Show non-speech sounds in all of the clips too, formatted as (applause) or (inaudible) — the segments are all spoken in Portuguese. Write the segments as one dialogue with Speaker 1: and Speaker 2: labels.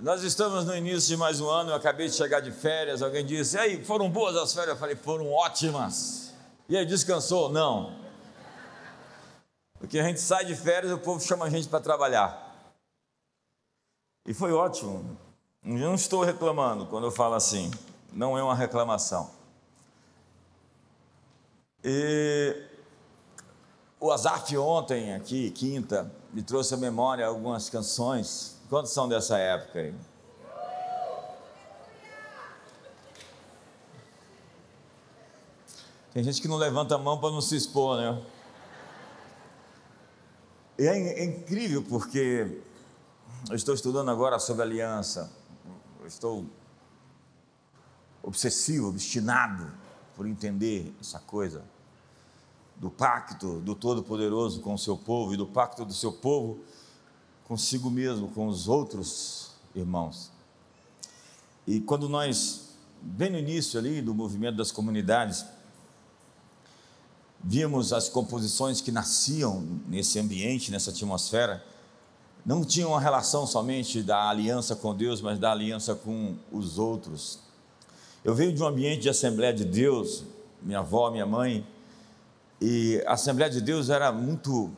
Speaker 1: Nós estamos no início de mais um ano, eu acabei de chegar de férias, alguém disse, e aí, foram boas as férias? Eu falei, foram ótimas. E aí, descansou? Não. Porque a gente sai de férias e o povo chama a gente para trabalhar. E foi ótimo. Eu não estou reclamando quando eu falo assim, não é uma reclamação. E o Azaf ontem, aqui, quinta, me trouxe à memória algumas canções. Quantos são dessa época aí? Tem gente que não levanta a mão para não se expor, né? E é, é incrível porque eu estou estudando agora sobre aliança. Eu estou obsessivo, obstinado por entender essa coisa do pacto do Todo-Poderoso com o seu povo e do pacto do seu povo consigo mesmo, com os outros irmãos. E quando nós, bem no início ali do movimento das comunidades, vimos as composições que nasciam nesse ambiente, nessa atmosfera, não tinham uma relação somente da aliança com Deus, mas da aliança com os outros. Eu venho de um ambiente de Assembleia de Deus, minha avó, minha mãe, e a Assembleia de Deus era muito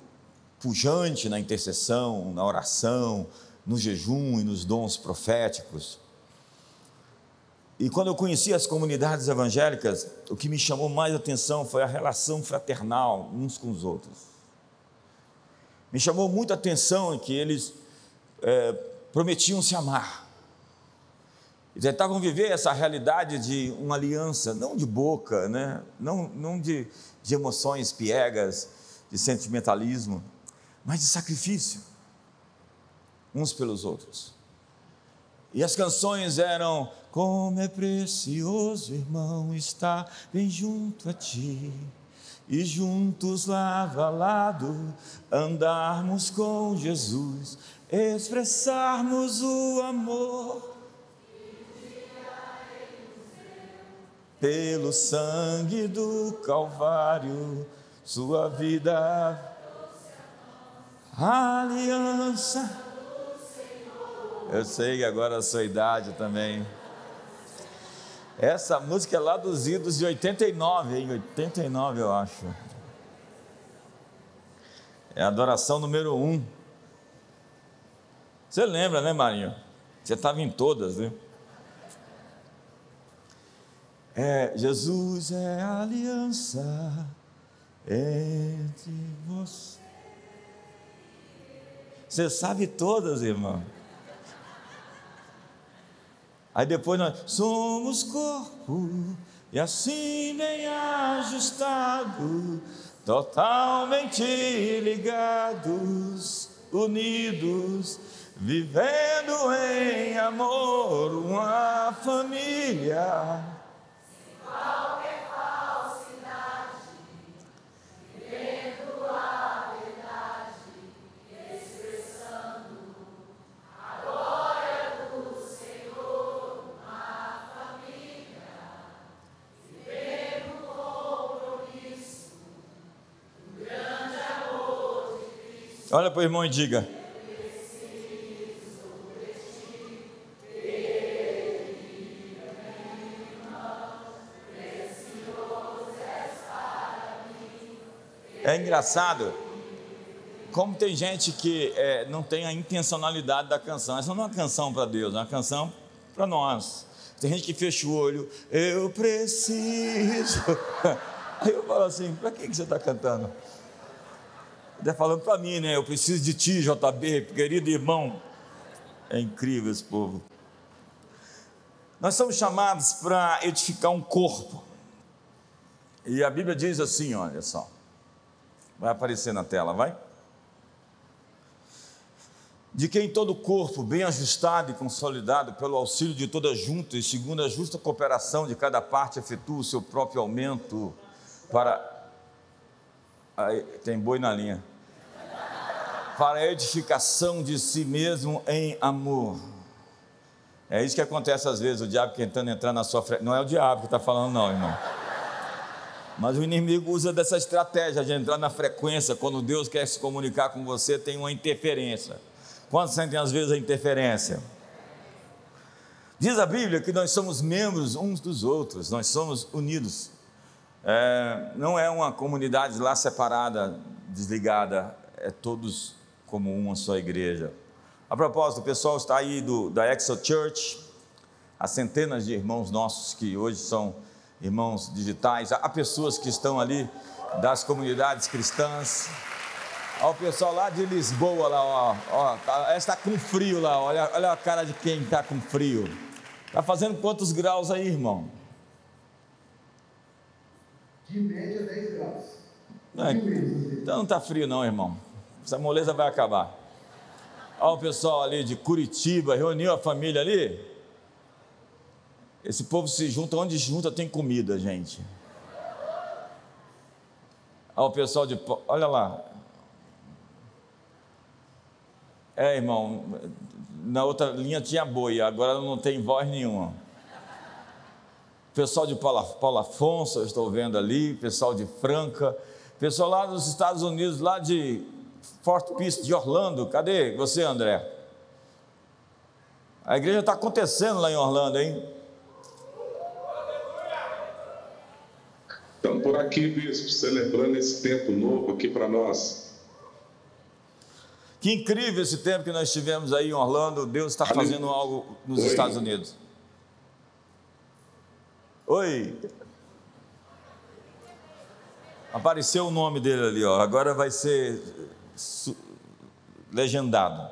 Speaker 1: pujante na intercessão, na oração, no jejum e nos dons proféticos. E quando eu conheci as comunidades evangélicas, o que me chamou mais atenção foi a relação fraternal uns com os outros. Me chamou muita atenção que eles é, prometiam se amar. E tentavam viver essa realidade de uma aliança, não de boca, né? não, não de, de emoções piegas, de sentimentalismo, mas de sacrifício, uns pelos outros. E as canções eram: Como é precioso, irmão, estar bem junto a ti e juntos lado a lado andarmos com Jesus, expressarmos o amor. Pelo sangue do Calvário, sua vida, aliança. Eu sei que agora a sua idade também. Essa música é lá dos idos de 89, em 89 eu acho. É a adoração número um. Você lembra, né, Marinho? Você estava em todas, viu? É, Jesus é a aliança entre você. Você sabe todas, irmão. Aí depois nós somos corpo e assim bem ajustado, totalmente ligados, unidos, vivendo em amor, uma família Olha para o irmão e diga: É engraçado como tem gente que é, não tem a intencionalidade da canção. Essa não é uma canção para Deus, é uma canção para nós. Tem gente que fecha o olho, eu preciso. Aí (laughs) eu falo assim: para que você está cantando? Está falando para mim, né? Eu preciso de ti, JB, querido irmão. É incrível esse povo. Nós somos chamados para edificar um corpo. E a Bíblia diz assim: olha só. Vai aparecer na tela, vai? De quem todo o corpo, bem ajustado e consolidado pelo auxílio de toda junta e segundo a justa cooperação de cada parte, efetua o seu próprio aumento para. Aí, tem boi na linha para a edificação de si mesmo em amor. É isso que acontece às vezes, o diabo tentando entrar na sua frente. Não é o diabo que está falando, não, irmão. Mas o inimigo usa dessa estratégia de entrar na frequência. Quando Deus quer se comunicar com você, tem uma interferência. Quantos sentem às vezes a interferência? Diz a Bíblia que nós somos membros uns dos outros, nós somos unidos. É, não é uma comunidade lá separada, desligada, é todos como uma só igreja. A propósito, o pessoal está aí do, da Exo Church, há centenas de irmãos nossos que hoje são irmãos digitais, há pessoas que estão ali das comunidades cristãs. Olha o pessoal lá de Lisboa, lá, ó, ó tá, está com frio lá, olha, olha a cara de quem está com frio. Está fazendo quantos graus aí, irmão?
Speaker 2: De média 10 graus.
Speaker 1: Não, então não está frio não, irmão. Essa moleza vai acabar. Olha o pessoal ali de Curitiba, reuniu a família ali. Esse povo se junta, onde junta tem comida, gente. Olha o pessoal de. Olha lá. É, irmão, na outra linha tinha boi, agora não tem voz nenhuma. Pessoal de Paulo, Paulo Afonso, eu estou vendo ali, pessoal de Franca, pessoal lá dos Estados Unidos, lá de Fort Pierce, de Orlando. Cadê você, André? A igreja está acontecendo lá em Orlando, hein?
Speaker 3: Estamos por aqui, bispo, celebrando esse tempo novo aqui para nós.
Speaker 1: Que incrível esse tempo que nós tivemos aí em Orlando. Deus está fazendo algo nos Oi. Estados Unidos. Oi. Apareceu o nome dele ali, ó. Agora vai ser legendado.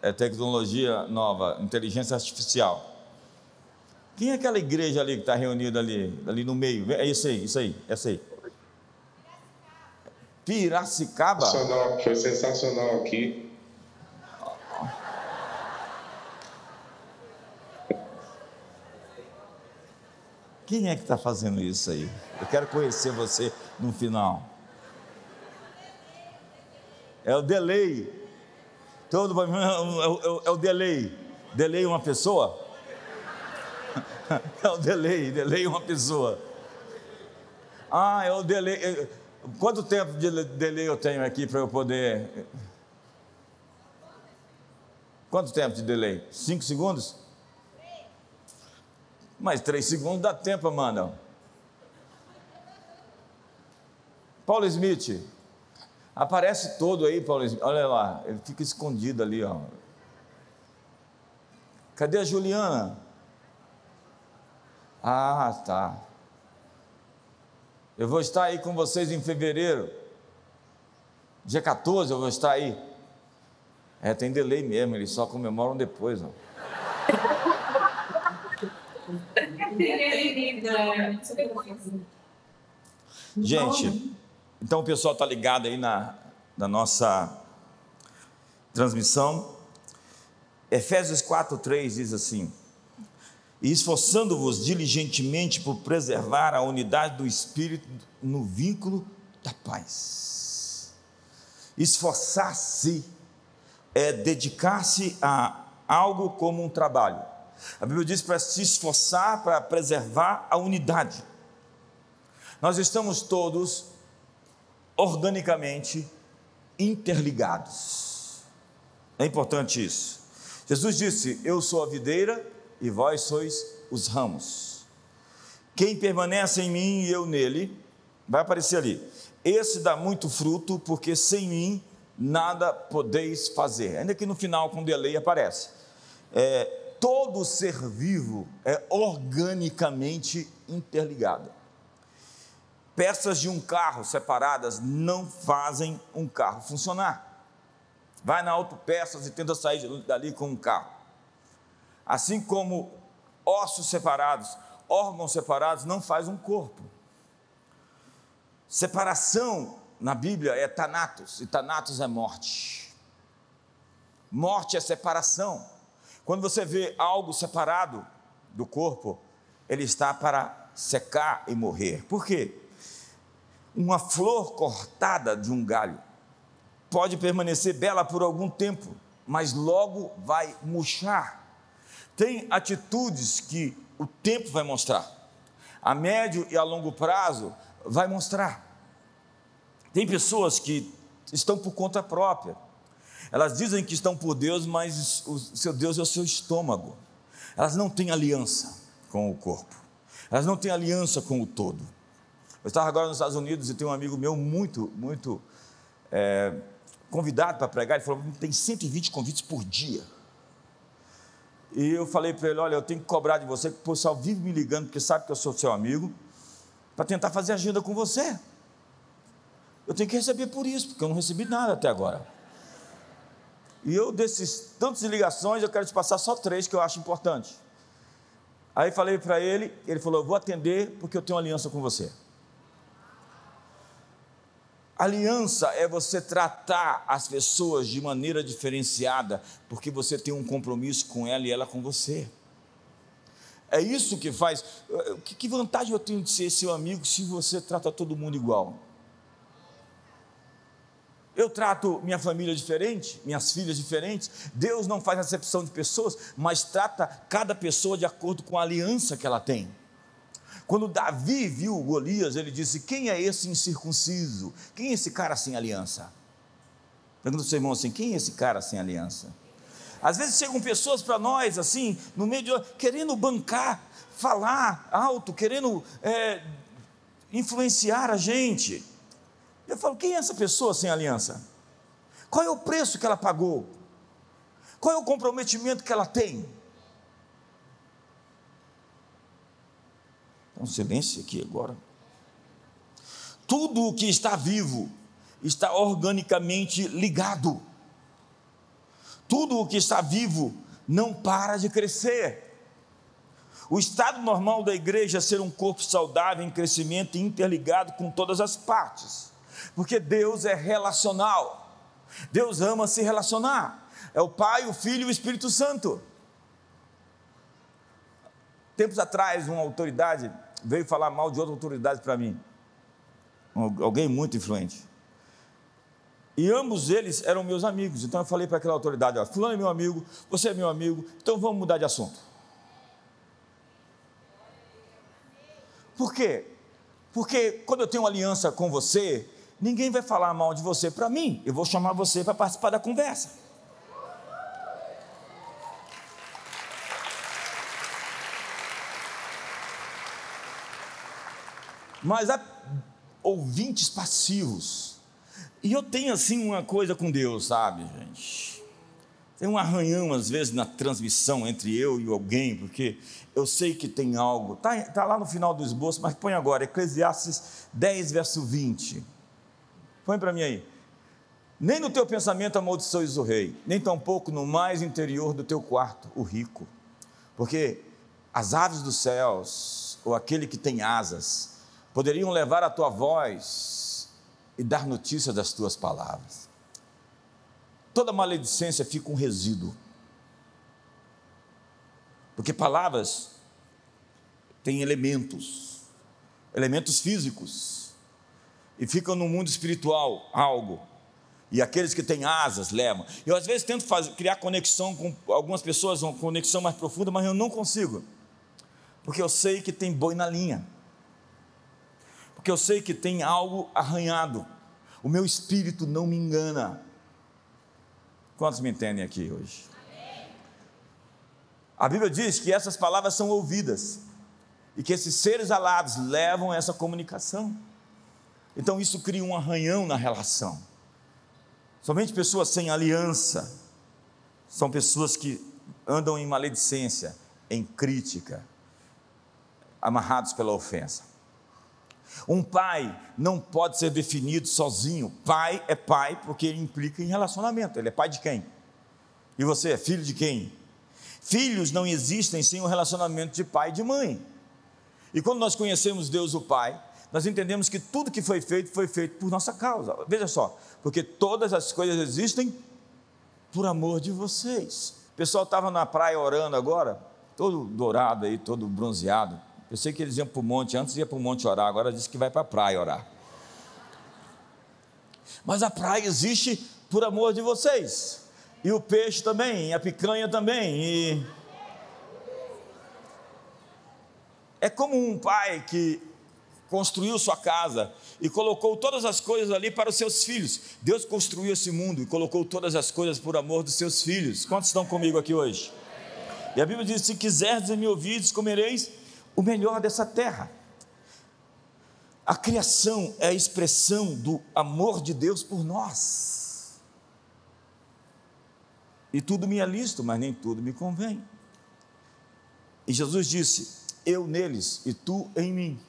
Speaker 1: É tecnologia nova, inteligência artificial. Quem é aquela igreja ali que está reunida ali, ali no meio? É isso aí, isso aí, essa aí. Piracicaba?
Speaker 3: Sensacional, foi sensacional aqui.
Speaker 1: Quem é que está fazendo isso aí? Eu quero conhecer você no final. É o delay. Todo é, é, é o delay. Delay uma pessoa? (laughs) é o delay, delay uma pessoa. Ah, é o delay. Quanto tempo de delay eu tenho aqui para eu poder. Quanto tempo de delay? Cinco segundos? Mas três segundos dá tempo, Amanda. Paulo Smith. Aparece todo aí, Paulo. Olha lá, ele fica escondido ali, ó. Cadê a Juliana? Ah, tá. Eu vou estar aí com vocês em fevereiro. Dia 14 eu vou estar aí. É, tem delay mesmo, eles só comemoram depois. Ó. (laughs) Gente, então o pessoal está ligado aí na, na nossa transmissão. Efésios 4,3 diz assim: e esforçando-vos diligentemente por preservar a unidade do Espírito no vínculo da paz. Esforçar-se é dedicar-se a algo como um trabalho. A Bíblia diz para se esforçar para preservar a unidade. Nós estamos todos organicamente interligados. É importante isso. Jesus disse: Eu sou a videira e vós sois os ramos. Quem permanece em mim e eu nele, vai aparecer ali. Esse dá muito fruto, porque sem mim nada podeis fazer. Ainda que no final, com delay, aparece. É, todo ser vivo é organicamente interligado. Peças de um carro separadas não fazem um carro funcionar. Vai na autopeças e tenta sair dali com um carro. Assim como ossos separados, órgãos separados não faz um corpo. Separação na Bíblia é tanatos, e tanatos é morte. Morte é separação. Quando você vê algo separado do corpo, ele está para secar e morrer. Por quê? Uma flor cortada de um galho pode permanecer bela por algum tempo, mas logo vai murchar. Tem atitudes que o tempo vai mostrar, a médio e a longo prazo vai mostrar. Tem pessoas que estão por conta própria, Elas dizem que estão por Deus, mas o seu Deus é o seu estômago. Elas não têm aliança com o corpo. Elas não têm aliança com o todo. Eu estava agora nos Estados Unidos e tem um amigo meu muito, muito é, convidado para pregar. Ele falou: tem 120 convites por dia. E eu falei para ele: olha, eu tenho que cobrar de você, que o pessoal vive me ligando, porque sabe que eu sou seu amigo, para tentar fazer agenda com você. Eu tenho que receber por isso, porque eu não recebi nada até agora. E eu, desses tantas ligações, eu quero te passar só três que eu acho importantes. Aí falei para ele, ele falou: vou atender porque eu tenho aliança com você. Aliança é você tratar as pessoas de maneira diferenciada, porque você tem um compromisso com ela e ela com você. É isso que faz. Que vantagem eu tenho de ser seu amigo se você trata todo mundo igual? Eu trato minha família diferente, minhas filhas diferentes. Deus não faz acepção de pessoas, mas trata cada pessoa de acordo com a aliança que ela tem. Quando Davi viu Golias, ele disse: Quem é esse incircunciso? Quem é esse cara sem aliança? Pergunta ao seu irmão assim: Quem é esse cara sem aliança? Às vezes chegam pessoas para nós, assim, no meio de. querendo bancar, falar alto, querendo é, influenciar a gente. Eu falo: quem é essa pessoa sem aliança? Qual é o preço que ela pagou? Qual é o comprometimento que ela tem? Um silêncio aqui agora. Tudo o que está vivo está organicamente ligado. Tudo o que está vivo não para de crescer. O estado normal da igreja é ser um corpo saudável em crescimento e interligado com todas as partes, porque Deus é relacional. Deus ama se relacionar. É o Pai, o Filho e o Espírito Santo. Tempos atrás, uma autoridade veio falar mal de outra autoridade para mim. Alguém muito influente. E ambos eles eram meus amigos. Então eu falei para aquela autoridade: Fulano é meu amigo, você é meu amigo, então vamos mudar de assunto. Por quê? Porque quando eu tenho aliança com você, ninguém vai falar mal de você para mim. Eu vou chamar você para participar da conversa. Mas há ouvintes passivos. E eu tenho assim uma coisa com Deus, sabe, gente? Tem um arranhão às vezes na transmissão entre eu e alguém, porque eu sei que tem algo. Está tá lá no final do esboço, mas põe agora, Eclesiastes 10, verso 20. Põe para mim aí. Nem no teu pensamento amaldiçoes o rei, nem tampouco no mais interior do teu quarto o rico. Porque as aves dos céus, ou aquele que tem asas, poderiam levar a tua voz e dar notícia das tuas palavras. Toda maledicência fica um resíduo. Porque palavras têm elementos, elementos físicos, e ficam no mundo espiritual algo. E aqueles que têm asas levam. Eu às vezes tento fazer, criar conexão com algumas pessoas, uma conexão mais profunda, mas eu não consigo. Porque eu sei que tem boi na linha porque eu sei que tem algo arranhado. O meu espírito não me engana. Quantos me entendem aqui hoje? A Bíblia diz que essas palavras são ouvidas e que esses seres alados levam essa comunicação. Então isso cria um arranhão na relação. Somente pessoas sem aliança são pessoas que andam em maledicência, em crítica, amarrados pela ofensa. Um pai não pode ser definido sozinho. Pai é pai porque ele implica em relacionamento. Ele é pai de quem? E você é filho de quem? Filhos não existem sem o um relacionamento de pai e de mãe. E quando nós conhecemos Deus o Pai, nós entendemos que tudo que foi feito foi feito por nossa causa. Veja só, porque todas as coisas existem por amor de vocês. O pessoal estava na praia orando agora, todo dourado aí, todo bronzeado. Eu sei que eles iam para o monte, antes ia para o monte orar, agora diz que vai para a praia orar. Mas a praia existe por amor de vocês. E o peixe também, e a picanha também. E... É como um pai que construiu sua casa e colocou todas as coisas ali para os seus filhos. Deus construiu esse mundo e colocou todas as coisas por amor dos seus filhos. Quantos estão comigo aqui hoje? E a Bíblia diz: Se quiserdes me ouvir, comereis o melhor dessa terra. A criação é a expressão do amor de Deus por nós. E tudo me é lícito, mas nem tudo me convém. E Jesus disse: Eu neles e tu em mim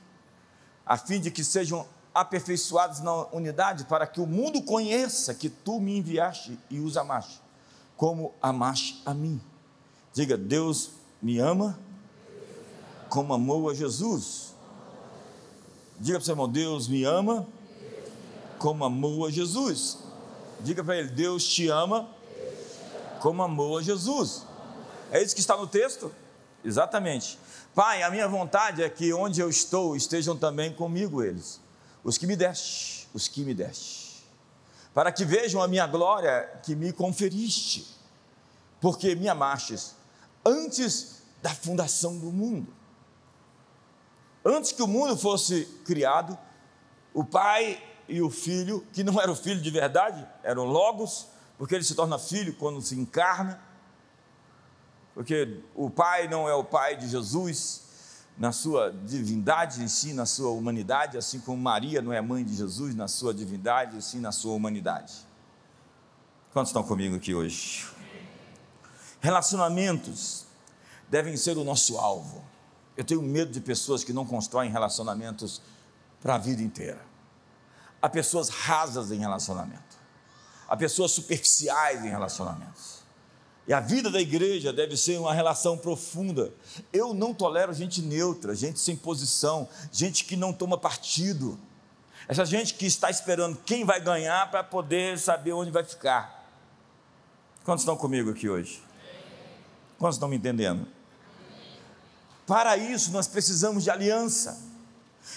Speaker 1: a fim de que sejam aperfeiçoados na unidade, para que o mundo conheça que tu me enviaste e os amaste, como amaste a mim. Diga, Deus me ama como amou a Jesus. Diga para o seu irmão, Deus me ama como amou a Jesus. Diga para ele, Deus te ama como amou a Jesus. É isso que está no texto? Exatamente. Pai, a minha vontade é que onde eu estou estejam também comigo eles, os que me deste, os que me deste, para que vejam a minha glória que me conferiste, porque me amastes antes da fundação do mundo. Antes que o mundo fosse criado, o Pai e o Filho, que não era o Filho de verdade, eram Logos, porque ele se torna filho quando se encarna, porque o Pai não é o Pai de Jesus na sua divindade, em si, na sua humanidade, assim como Maria não é mãe de Jesus na sua divindade, e sim na sua humanidade. Quantos estão comigo aqui hoje? Relacionamentos devem ser o nosso alvo. Eu tenho medo de pessoas que não constroem relacionamentos para a vida inteira. Há pessoas rasas em relacionamento. Há pessoas superficiais em relacionamentos. E a vida da igreja deve ser uma relação profunda. Eu não tolero gente neutra, gente sem posição, gente que não toma partido. Essa gente que está esperando quem vai ganhar para poder saber onde vai ficar. Quantos estão comigo aqui hoje? Quantos estão me entendendo? Para isso, nós precisamos de aliança.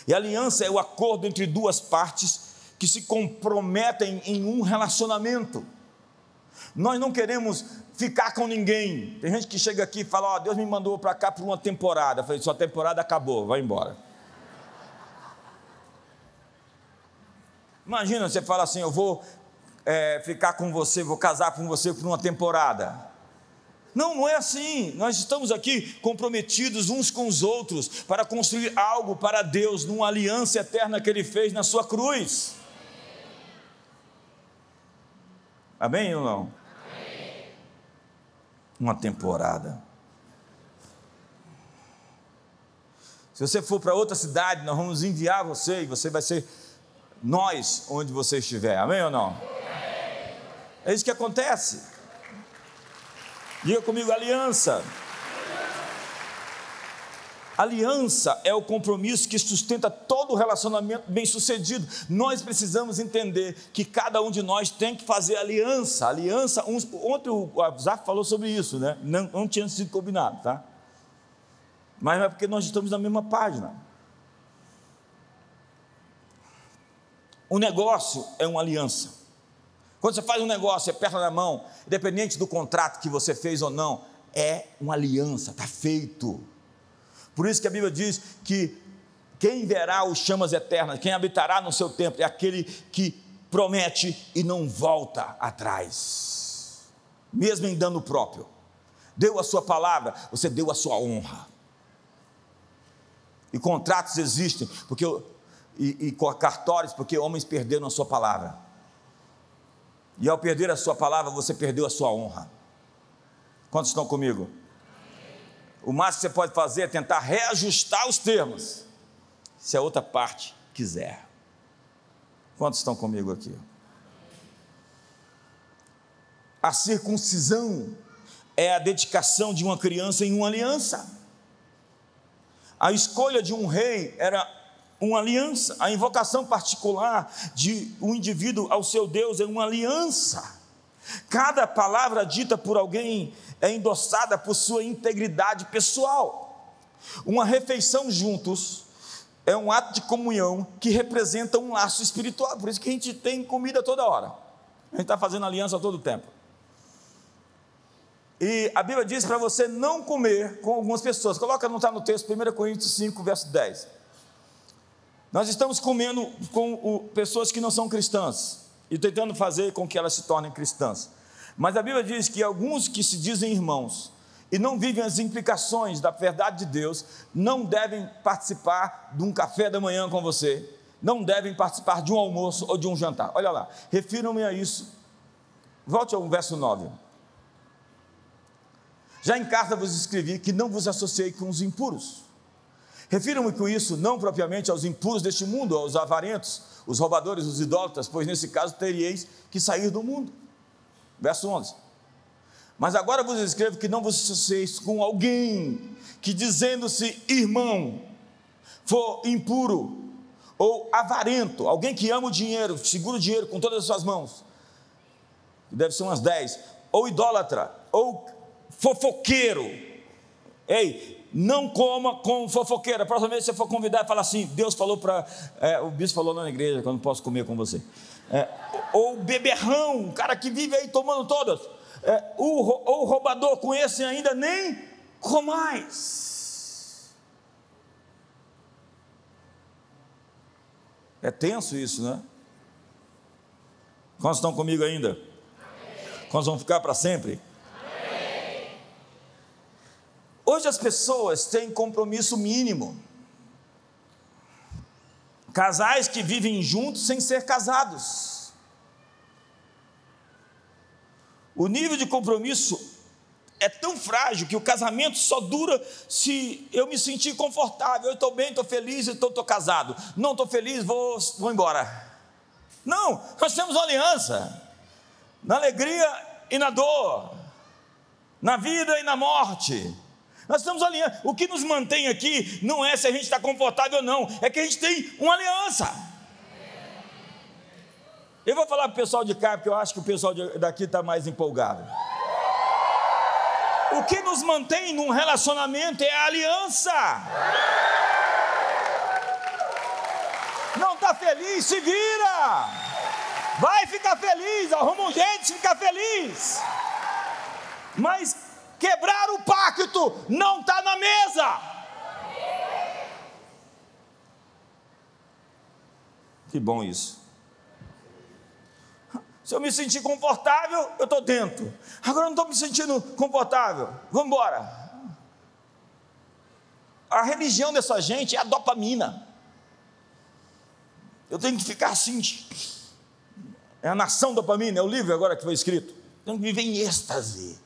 Speaker 1: E aliança é o acordo entre duas partes que se comprometem em um relacionamento. Nós não queremos ficar com ninguém. Tem gente que chega aqui e fala: Ó, oh, Deus me mandou para cá por uma temporada. Eu falei: Sua temporada acabou, vai embora. Imagina você fala assim: Eu vou é, ficar com você, vou casar com você por uma temporada. Não, não é assim. Nós estamos aqui comprometidos uns com os outros para construir algo para Deus, numa aliança eterna que Ele fez na Sua cruz. Amém ou não? uma temporada. Se você for para outra cidade, nós vamos enviar você e você vai ser nós onde você estiver. Amém ou não? É isso que acontece. Diga comigo, aliança. Aliança é o compromisso que sustenta todo relacionamento bem-sucedido. Nós precisamos entender que cada um de nós tem que fazer aliança. Aliança, uns, ontem o Zaf falou sobre isso, né? Não, não tinha sido combinado, tá? Mas é porque nós estamos na mesma página. O negócio é uma aliança. Quando você faz um negócio, você aperta na mão, independente do contrato que você fez ou não, é uma aliança, está feito. Por isso que a Bíblia diz que quem verá os chamas eternas, quem habitará no seu templo, é aquele que promete e não volta atrás, mesmo em dano próprio. Deu a sua palavra, você deu a sua honra. E contratos existem, porque e, e cartórios, porque homens perderam a sua palavra. E ao perder a sua palavra, você perdeu a sua honra. Quantos estão comigo? O máximo que você pode fazer é tentar reajustar os termos, se a outra parte quiser. Quantos estão comigo aqui? A circuncisão é a dedicação de uma criança em uma aliança. A escolha de um rei era uma aliança. A invocação particular de um indivíduo ao seu Deus é uma aliança. Cada palavra dita por alguém é endossada por sua integridade pessoal. Uma refeição juntos é um ato de comunhão que representa um laço espiritual. Por isso que a gente tem comida toda hora. A gente está fazendo aliança todo o tempo. E a Bíblia diz para você não comer com algumas pessoas. Coloca, não está no texto, 1 Coríntios 5, verso 10. Nós estamos comendo com o, pessoas que não são cristãs e tentando fazer com que elas se tornem cristãs. Mas a Bíblia diz que alguns que se dizem irmãos e não vivem as implicações da verdade de Deus não devem participar de um café da manhã com você, não devem participar de um almoço ou de um jantar. Olha lá, refiram-me a isso. Volte ao verso 9. Já em carta vos escrevi que não vos associei com os impuros Refiro-me com isso não propriamente aos impuros deste mundo, aos avarentos, os roubadores, os idólatras, pois nesse caso teríeis que sair do mundo. Verso 11. Mas agora vos escrevo que não vos associeis com alguém que, dizendo-se irmão, for impuro ou avarento, alguém que ama o dinheiro, segura o dinheiro com todas as suas mãos, deve ser umas 10, ou idólatra, ou fofoqueiro. Ei, não coma com fofoqueira. Próxima vez que você for convidar, fala assim: Deus falou para. É, o bispo falou lá na igreja que eu não posso comer com você. É, ou beberrão, um cara que vive aí tomando todas. É, ou, ou roubador, com esse ainda nem comais. É tenso isso, né? Quantos estão comigo ainda? Quantos vão ficar para sempre? Hoje as pessoas têm compromisso mínimo. Casais que vivem juntos sem ser casados. O nível de compromisso é tão frágil que o casamento só dura se eu me sentir confortável. Eu estou bem, estou feliz, então estou casado. Não estou feliz, vou, vou embora. Não, nós temos uma aliança na alegria e na dor, na vida e na morte. Nós estamos alinhando. O que nos mantém aqui não é se a gente está confortável ou não, é que a gente tem uma aliança. Eu vou falar para o pessoal de cá, porque eu acho que o pessoal daqui está mais empolgado. O que nos mantém num relacionamento é a aliança. Não está feliz, se vira. Vai ficar feliz, arruma um jeito de ficar feliz. Mas Quebrar o pacto não está na mesa. Que bom isso. Se eu me sentir confortável, eu estou dentro. Agora eu não estou me sentindo confortável. Vamos embora. A religião dessa gente é a dopamina. Eu tenho que ficar assim. É a nação dopamina, é o livro agora que foi escrito. Tenho que viver em êxtase.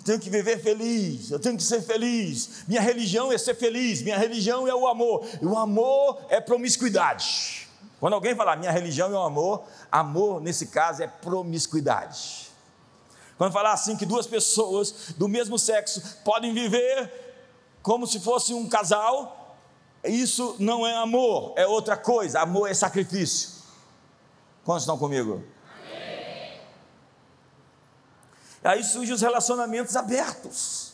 Speaker 1: Eu tenho que viver feliz, eu tenho que ser feliz. Minha religião é ser feliz, minha religião é o amor. E o amor é promiscuidade. Quando alguém falar minha religião é o amor, amor nesse caso é promiscuidade. Quando falar assim que duas pessoas do mesmo sexo podem viver como se fosse um casal, isso não é amor, é outra coisa. Amor é sacrifício. Quantos estão comigo? Aí surgem os relacionamentos abertos.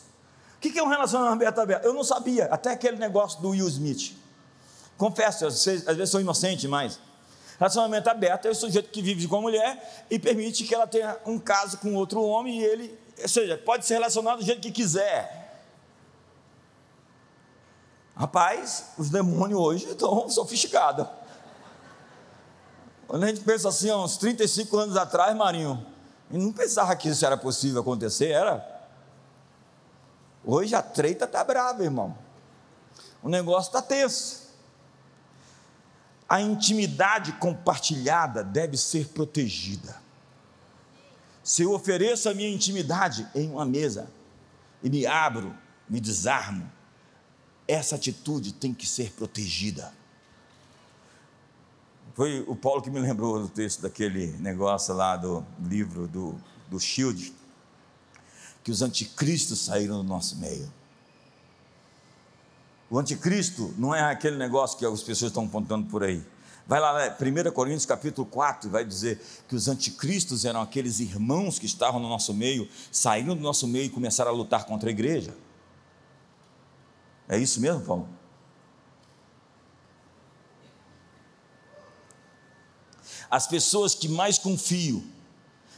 Speaker 1: O que é um relacionamento aberto? Eu não sabia, até aquele negócio do Will Smith. Confesso, às vezes sou inocente, mas relacionamento aberto é o sujeito que vive com a mulher e permite que ela tenha um caso com outro homem e ele, ou seja, pode ser relacionado do jeito que quiser. Rapaz, os demônios hoje estão sofisticados. Quando a gente pensa assim, há uns 35 anos atrás, Marinho, e não pensava que isso era possível acontecer, era. Hoje a treita está brava, irmão. O negócio está tenso. A intimidade compartilhada deve ser protegida. Se eu ofereço a minha intimidade em uma mesa e me abro, me desarmo, essa atitude tem que ser protegida. Foi o Paulo que me lembrou do texto daquele negócio lá do livro do, do Shield, que os anticristos saíram do nosso meio. O anticristo não é aquele negócio que as pessoas estão contando por aí. Vai lá, 1 Coríntios capítulo 4, vai dizer que os anticristos eram aqueles irmãos que estavam no nosso meio, saíram do nosso meio e começaram a lutar contra a igreja. É isso mesmo, Paulo? As pessoas que mais confio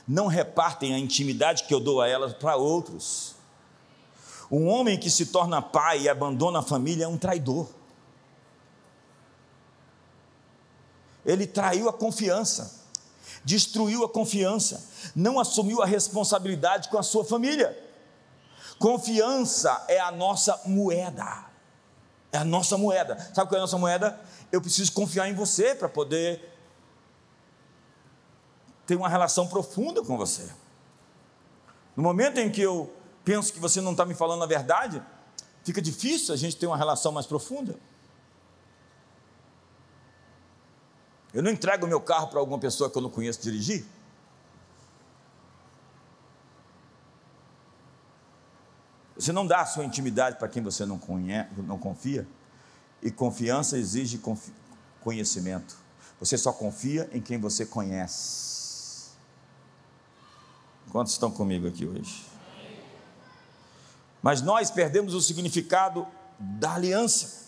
Speaker 1: não repartem a intimidade que eu dou a elas para outros. Um homem que se torna pai e abandona a família é um traidor. Ele traiu a confiança, destruiu a confiança, não assumiu a responsabilidade com a sua família. Confiança é a nossa moeda. É a nossa moeda. Sabe qual é a nossa moeda? Eu preciso confiar em você para poder ter uma relação profunda com você. No momento em que eu penso que você não está me falando a verdade, fica difícil a gente ter uma relação mais profunda. Eu não entrego meu carro para alguma pessoa que eu não conheço dirigir. Você não dá a sua intimidade para quem você não, conhece, não confia. E confiança exige conhecimento. Você só confia em quem você conhece. Quantos estão comigo aqui hoje? Mas nós perdemos o significado da aliança.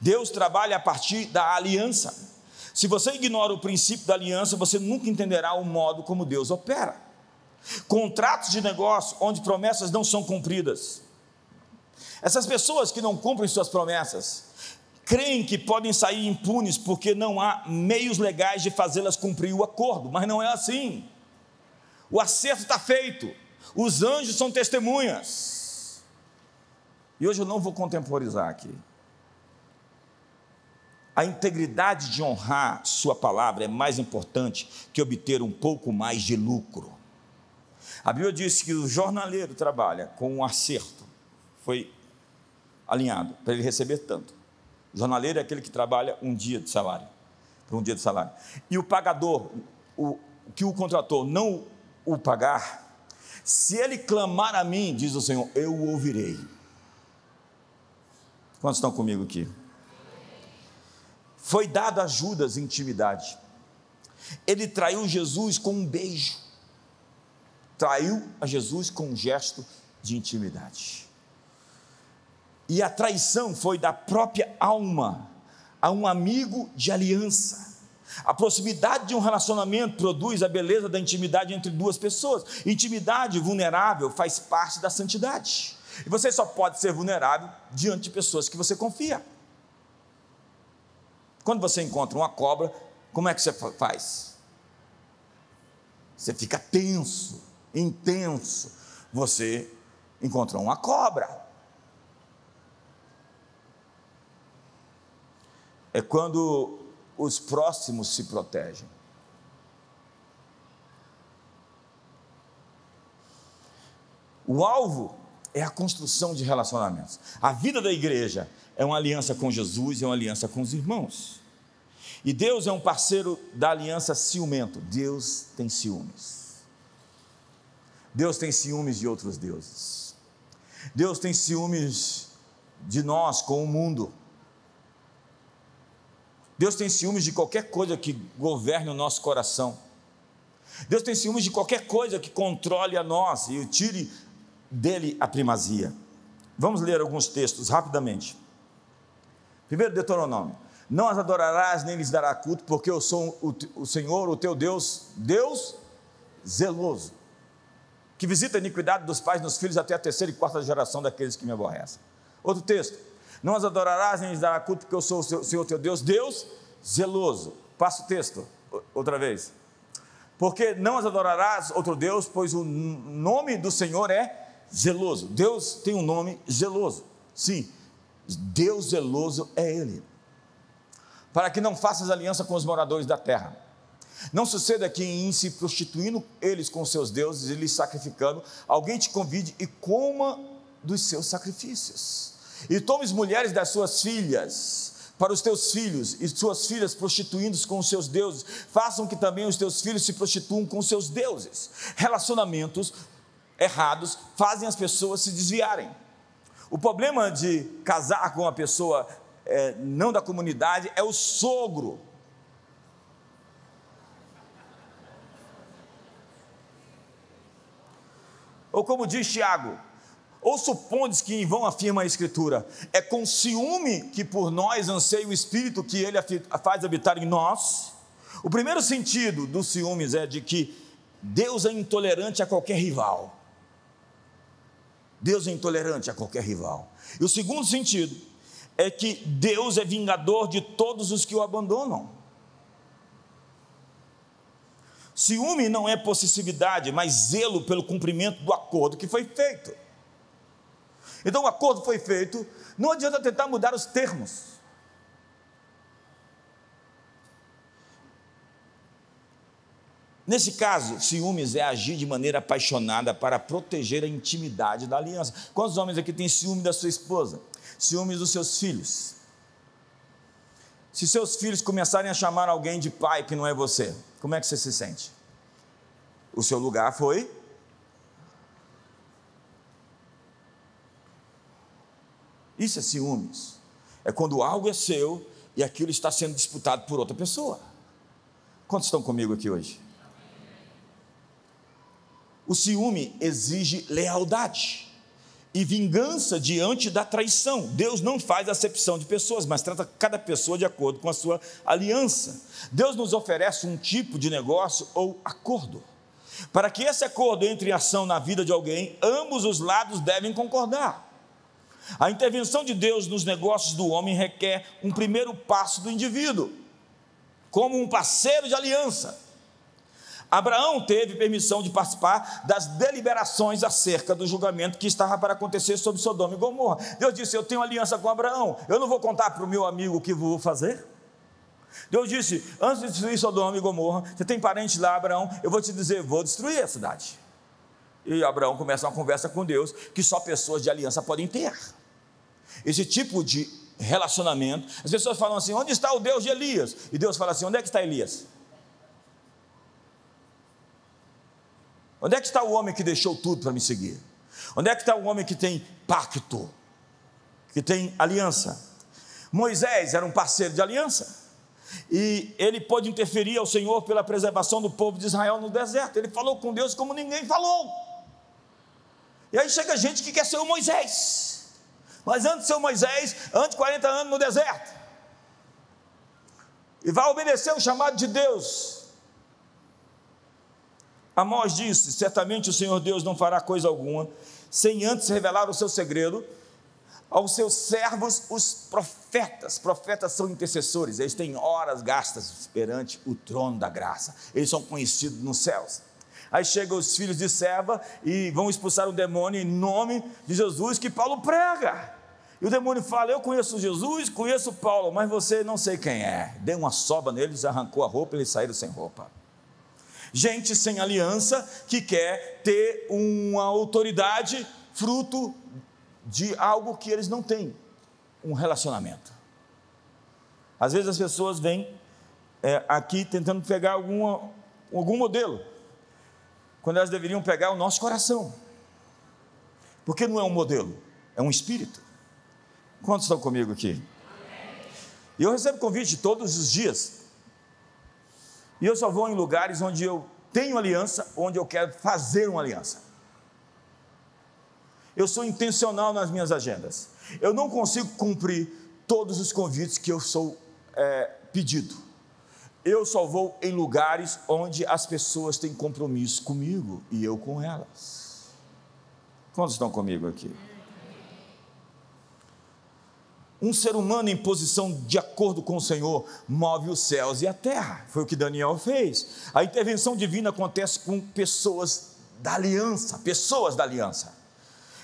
Speaker 1: Deus trabalha a partir da aliança. Se você ignora o princípio da aliança, você nunca entenderá o modo como Deus opera. Contratos de negócio onde promessas não são cumpridas. Essas pessoas que não cumprem suas promessas creem que podem sair impunes porque não há meios legais de fazê-las cumprir o acordo, mas não é assim. O acerto está feito, os anjos são testemunhas. E hoje eu não vou contemporizar aqui. A integridade de honrar Sua palavra é mais importante que obter um pouco mais de lucro. A Bíblia diz que o jornaleiro trabalha com um acerto, foi alinhado, para ele receber tanto. O jornaleiro é aquele que trabalha um dia de salário, por um dia de salário. E o pagador, o que o contratou não o pagar, se ele clamar a mim, diz o Senhor, eu o ouvirei. Quantos estão comigo aqui? Foi dado a Judas intimidade. Ele traiu Jesus com um beijo. Traiu a Jesus com um gesto de intimidade. E a traição foi da própria alma a um amigo de aliança. A proximidade de um relacionamento produz a beleza da intimidade entre duas pessoas. Intimidade vulnerável faz parte da santidade. E você só pode ser vulnerável diante de pessoas que você confia. Quando você encontra uma cobra, como é que você faz? Você fica tenso, intenso. Você encontrou uma cobra. É quando os próximos se protegem. O alvo é a construção de relacionamentos. A vida da igreja é uma aliança com Jesus, é uma aliança com os irmãos. E Deus é um parceiro da aliança ciumento. Deus tem ciúmes. Deus tem ciúmes de outros deuses. Deus tem ciúmes de nós com o mundo. Deus tem ciúmes de qualquer coisa que governe o nosso coração. Deus tem ciúmes de qualquer coisa que controle a nós e tire dele a primazia. Vamos ler alguns textos rapidamente. Primeiro Deuteronômio. Não as adorarás nem lhes dará culto, porque eu sou o, o Senhor, o teu Deus, Deus zeloso, que visita a iniquidade dos pais nos filhos até a terceira e quarta geração daqueles que me aborrecem. Outro texto. Não as adorarás nem lhes dará culto, porque eu sou o Senhor teu Deus, Deus zeloso. Passa o texto, outra vez. Porque não as adorarás outro Deus, pois o nome do Senhor é zeloso. Deus tem um nome zeloso. Sim, Deus zeloso é Ele. Para que não faças aliança com os moradores da terra. Não suceda que, em se prostituindo eles com seus deuses e lhes sacrificando, alguém te convide e coma dos seus sacrifícios. E tomes mulheres das suas filhas para os teus filhos e suas filhas prostituindo-se com os seus deuses, façam que também os teus filhos se prostituam com os seus deuses. Relacionamentos errados fazem as pessoas se desviarem. O problema de casar com uma pessoa é, não da comunidade é o sogro. Ou como diz Tiago, ou supondes que em vão afirma a Escritura, é com ciúme que por nós anseia o Espírito que ele faz habitar em nós. O primeiro sentido dos ciúmes é de que Deus é intolerante a qualquer rival. Deus é intolerante a qualquer rival. E o segundo sentido é que Deus é vingador de todos os que o abandonam. Ciúme não é possessividade, mas zelo pelo cumprimento do acordo que foi feito. Então o acordo foi feito, não adianta tentar mudar os termos. Nesse caso, ciúmes é agir de maneira apaixonada para proteger a intimidade da aliança. Quantos homens aqui têm ciúme da sua esposa? Ciúmes dos seus filhos? Se seus filhos começarem a chamar alguém de pai que não é você, como é que você se sente? O seu lugar foi Isso é ciúmes. É quando algo é seu e aquilo está sendo disputado por outra pessoa. Quantos estão comigo aqui hoje? O ciúme exige lealdade e vingança diante da traição. Deus não faz acepção de pessoas, mas trata cada pessoa de acordo com a sua aliança. Deus nos oferece um tipo de negócio ou acordo. Para que esse acordo entre em ação na vida de alguém, ambos os lados devem concordar. A intervenção de Deus nos negócios do homem requer um primeiro passo do indivíduo, como um parceiro de aliança. Abraão teve permissão de participar das deliberações acerca do julgamento que estava para acontecer sobre Sodoma e Gomorra. Deus disse: Eu tenho aliança com Abraão, eu não vou contar para o meu amigo o que vou fazer. Deus disse: Antes de destruir Sodoma e Gomorra, você tem parente lá, Abraão, eu vou te dizer: Vou destruir a cidade. E Abraão começa uma conversa com Deus que só pessoas de aliança podem ter. Esse tipo de relacionamento, as pessoas falam assim: onde está o Deus de Elias? E Deus fala assim: onde é que está Elias? Onde é que está o homem que deixou tudo para me seguir? Onde é que está o homem que tem pacto, que tem aliança? Moisés era um parceiro de aliança. E ele pôde interferir ao Senhor pela preservação do povo de Israel no deserto. Ele falou com Deus como ninguém falou. E aí chega gente que quer ser o Moisés. Mas antes de ser o Moisés, antes de 40 anos no deserto. E vai obedecer o chamado de Deus. Amós disse: Certamente o Senhor Deus não fará coisa alguma, sem antes revelar o seu segredo aos seus servos, os profetas. Profetas são intercessores, eles têm horas gastas perante o trono da graça, eles são conhecidos nos céus. Aí chegam os filhos de serva e vão expulsar o demônio em nome de Jesus que Paulo prega. E o demônio fala: Eu conheço Jesus, conheço Paulo, mas você não sei quem é. Deu uma soba neles, arrancou a roupa e eles saíram sem roupa gente sem aliança que quer ter uma autoridade fruto de algo que eles não têm, um relacionamento. Às vezes as pessoas vêm é, aqui tentando pegar alguma, algum modelo, quando elas deveriam pegar o nosso coração, porque não é um modelo, é um espírito. Quantos estão comigo aqui? E eu recebo convite todos os dias e eu só vou em lugares onde eu tenho aliança, onde eu quero fazer uma aliança. Eu sou intencional nas minhas agendas. Eu não consigo cumprir todos os convites que eu sou é, pedido. Eu só vou em lugares onde as pessoas têm compromisso comigo e eu com elas. Quantos estão comigo aqui? Um ser humano em posição de acordo com o Senhor move os céus e a terra. Foi o que Daniel fez. A intervenção divina acontece com pessoas da aliança, pessoas da aliança.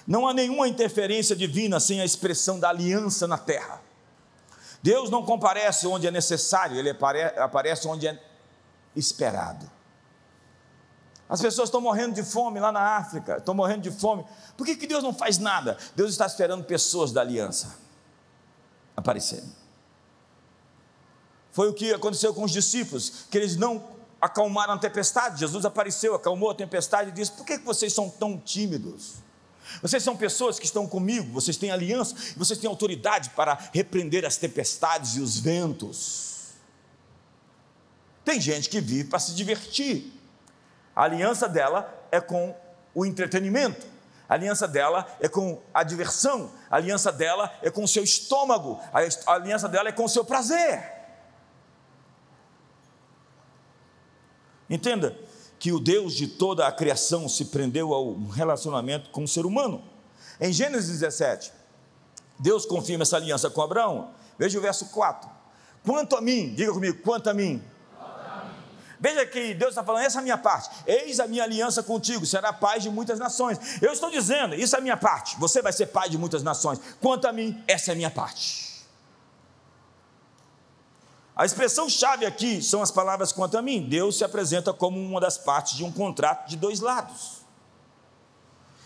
Speaker 1: Não há nenhuma interferência divina sem a expressão da aliança na terra. Deus não comparece onde é necessário, ele aparece onde é esperado. As pessoas estão morrendo de fome lá na África, estão morrendo de fome. Por que, que Deus não faz nada? Deus está esperando pessoas da aliança aparecerem. Foi o que aconteceu com os discípulos, que eles não acalmaram a tempestade. Jesus apareceu, acalmou a tempestade e disse: Por que vocês são tão tímidos? Vocês são pessoas que estão comigo, vocês têm aliança, vocês têm autoridade para repreender as tempestades e os ventos. Tem gente que vive para se divertir. A aliança dela é com o entretenimento. A aliança dela é com a diversão, a aliança dela é com o seu estômago, a aliança dela é com o seu prazer. Entenda que o Deus de toda a criação se prendeu ao relacionamento com o ser humano. Em Gênesis 17, Deus confirma essa aliança com Abraão. Veja o verso 4. Quanto a mim, diga comigo, quanto a mim, Veja que Deus está falando, essa é a minha parte. Eis a minha aliança contigo, será pai de muitas nações. Eu estou dizendo, isso é a minha parte. Você vai ser pai de muitas nações. Quanto a mim, essa é a minha parte. A expressão chave aqui são as palavras quanto a mim. Deus se apresenta como uma das partes de um contrato de dois lados.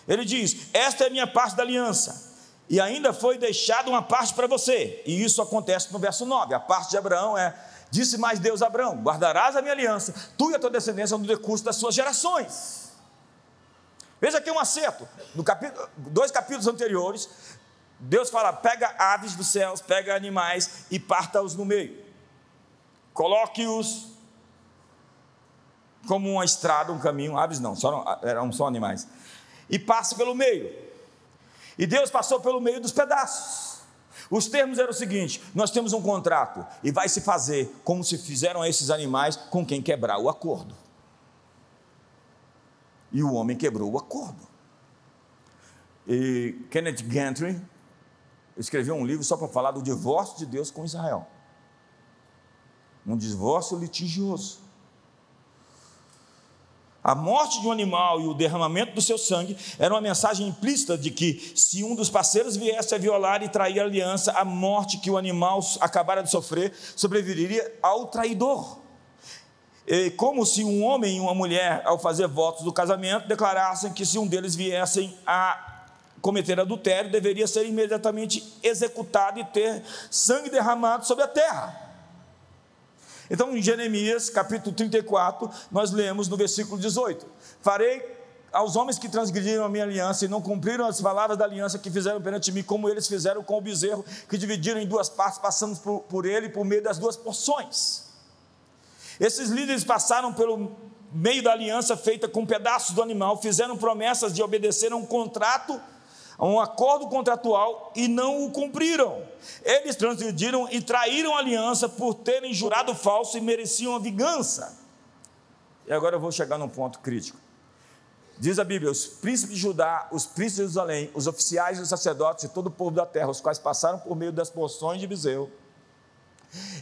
Speaker 1: Ele diz: Esta é a minha parte da aliança. E ainda foi deixada uma parte para você. E isso acontece no verso 9. A parte de Abraão é Disse mais Deus a Abraão: Guardarás a minha aliança, tu e a tua descendência no decurso das suas gerações. Veja aqui um acerto. No capítulo, dois capítulos anteriores, Deus fala: pega aves dos céus, pega animais e parta-os no meio. Coloque-os como uma estrada, um caminho, aves não, só, eram só animais. E passe pelo meio. E Deus passou pelo meio dos pedaços. Os termos eram o seguinte: nós temos um contrato e vai se fazer como se fizeram esses animais com quem quebrar o acordo. E o homem quebrou o acordo. E Kenneth Gantry escreveu um livro só para falar do divórcio de Deus com Israel. Um divórcio litigioso. A morte de um animal e o derramamento do seu sangue era uma mensagem implícita de que, se um dos parceiros viesse a violar e trair a aliança, a morte que o animal acabara de sofrer sobreviveria ao traidor. E como se um homem e uma mulher, ao fazer votos do casamento, declarassem que, se um deles viessem a cometer adultério, deveria ser imediatamente executado e ter sangue derramado sobre a terra. Então, em Jeremias, capítulo 34, nós lemos no versículo 18: Farei aos homens que transgrediram a minha aliança e não cumpriram as palavras da aliança que fizeram perante mim, como eles fizeram com o bezerro, que dividiram em duas partes, passando por, por ele por meio das duas porções. Esses líderes passaram pelo meio da aliança feita com pedaços do animal, fizeram promessas de obedecer a um contrato um acordo contratual e não o cumpriram. Eles transgrediram e traíram a aliança por terem jurado falso e mereciam a vingança. E agora eu vou chegar num ponto crítico. Diz a Bíblia: os príncipes de Judá, os príncipes de Jerusalém, os oficiais e os sacerdotes e todo o povo da terra, os quais passaram por meio das porções de Biseu,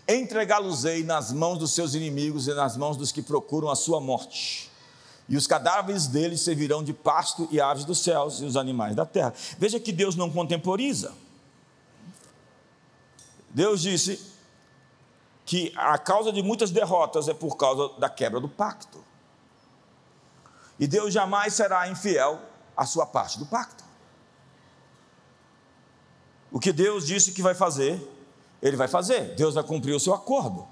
Speaker 1: entregá-los-ei nas mãos dos seus inimigos e nas mãos dos que procuram a sua morte e os cadáveres deles servirão de pasto e aves dos céus e os animais da terra. Veja que Deus não contemporiza. Deus disse que a causa de muitas derrotas é por causa da quebra do pacto. E Deus jamais será infiel à sua parte do pacto. O que Deus disse que vai fazer, Ele vai fazer. Deus vai cumprir o seu acordo.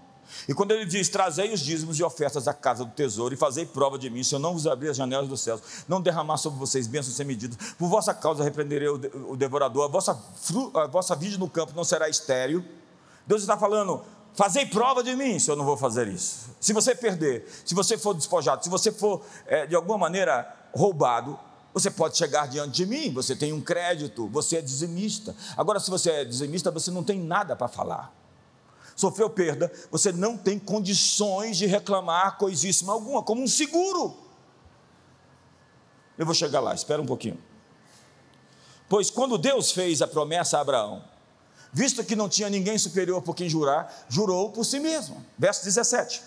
Speaker 1: E quando ele diz: Trazei os dízimos e ofertas à casa do tesouro, e fazei prova de mim, se eu não vos abrir as janelas dos céus, não derramar sobre vocês bênçãos sem medida, por vossa causa repreenderei o devorador, a vossa, a vossa vida no campo não será estéril. Deus está falando: Fazei prova de mim se eu não vou fazer isso. Se você perder, se você for despojado, se você for é, de alguma maneira roubado, você pode chegar diante de mim, você tem um crédito, você é dizimista. Agora, se você é dizimista, você não tem nada para falar sofreu perda, você não tem condições de reclamar coisíssima alguma, como um seguro. Eu vou chegar lá, espera um pouquinho. Pois quando Deus fez a promessa a Abraão, visto que não tinha ninguém superior por quem jurar, jurou por si mesmo. Verso 17.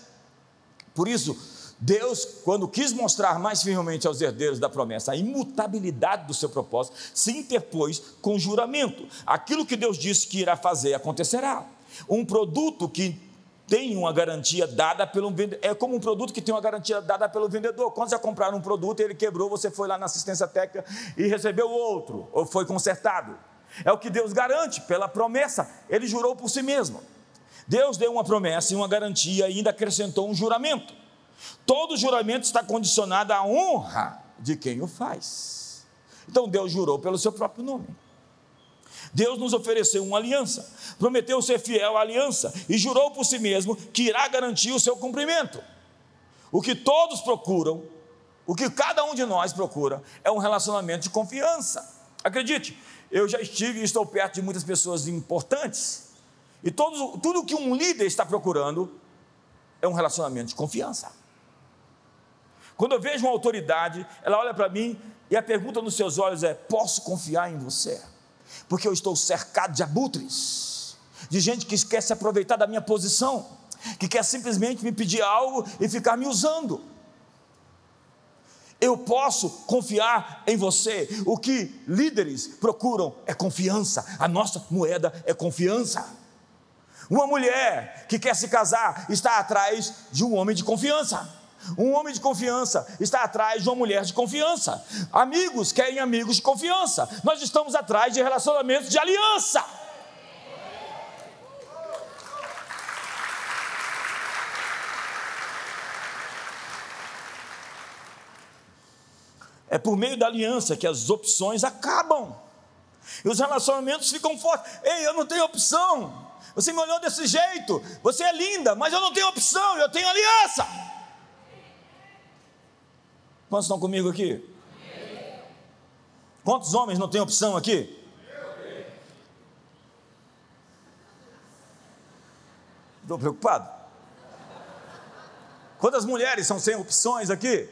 Speaker 1: Por isso, Deus, quando quis mostrar mais firmemente aos herdeiros da promessa a imutabilidade do seu propósito, se interpôs com juramento. Aquilo que Deus disse que irá fazer acontecerá. Um produto que tem uma garantia dada pelo vendedor. É como um produto que tem uma garantia dada pelo vendedor. Quando você comprar um produto e ele quebrou, você foi lá na assistência técnica e recebeu outro, ou foi consertado. É o que Deus garante pela promessa. Ele jurou por si mesmo. Deus deu uma promessa e uma garantia e ainda acrescentou um juramento. Todo juramento está condicionado à honra de quem o faz. Então Deus jurou pelo seu próprio nome. Deus nos ofereceu uma aliança, prometeu ser fiel à aliança e jurou por si mesmo que irá garantir o seu cumprimento. O que todos procuram, o que cada um de nós procura, é um relacionamento de confiança. Acredite, eu já estive e estou perto de muitas pessoas importantes, e todos, tudo que um líder está procurando é um relacionamento de confiança. Quando eu vejo uma autoridade, ela olha para mim e a pergunta nos seus olhos é: posso confiar em você? Porque eu estou cercado de abutres, de gente que quer se aproveitar da minha posição. que quer simplesmente me pedir algo e ficar me usando. Eu posso confiar em você. O que líderes procuram é confiança. A nossa moeda é confiança. Uma mulher que quer se casar está atrás de um homem de confiança. Um homem de confiança está atrás de uma mulher de confiança. Amigos querem amigos de confiança. Nós estamos atrás de relacionamentos de aliança. É por meio da aliança que as opções acabam. E os relacionamentos ficam fortes. Ei, eu não tenho opção. Você me olhou desse jeito. Você é linda, mas eu não tenho opção, eu tenho aliança. Quantos estão comigo aqui? Quantos homens não têm opção aqui? Estou preocupado. Quantas mulheres são sem opções aqui?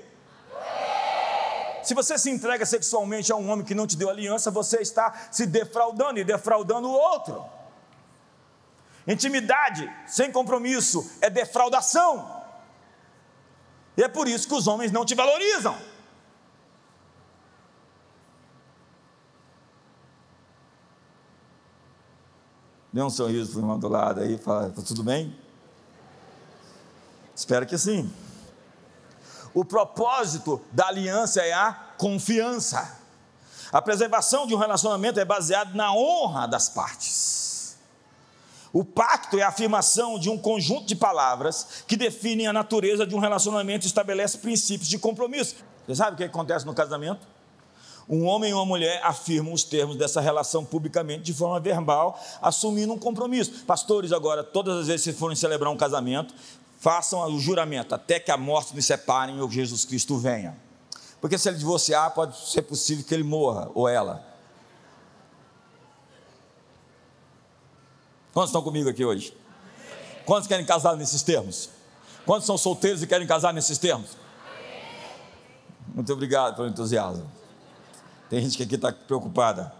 Speaker 1: Se você se entrega sexualmente a um homem que não te deu aliança, você está se defraudando e defraudando o outro. Intimidade sem compromisso é defraudação. E é por isso que os homens não te valorizam. Dê um sorriso para o irmão do lado aí, fala, tá tudo bem? Espero que sim. O propósito da aliança é a confiança. A preservação de um relacionamento é baseada na honra das partes. O pacto é a afirmação de um conjunto de palavras que definem a natureza de um relacionamento e estabelece princípios de compromisso. Você sabe o que acontece no casamento? Um homem e uma mulher afirmam os termos dessa relação publicamente de forma verbal, assumindo um compromisso. Pastores, agora, todas as vezes que forem celebrar um casamento, façam o juramento até que a morte nos separe ou Jesus Cristo venha. Porque se ele divorciar, pode ser possível que ele morra, ou ela. Quantos estão comigo aqui hoje? Quantos querem casar nesses termos? Quantos são solteiros e querem casar nesses termos? Muito obrigado pelo entusiasmo. Tem gente que aqui está preocupada.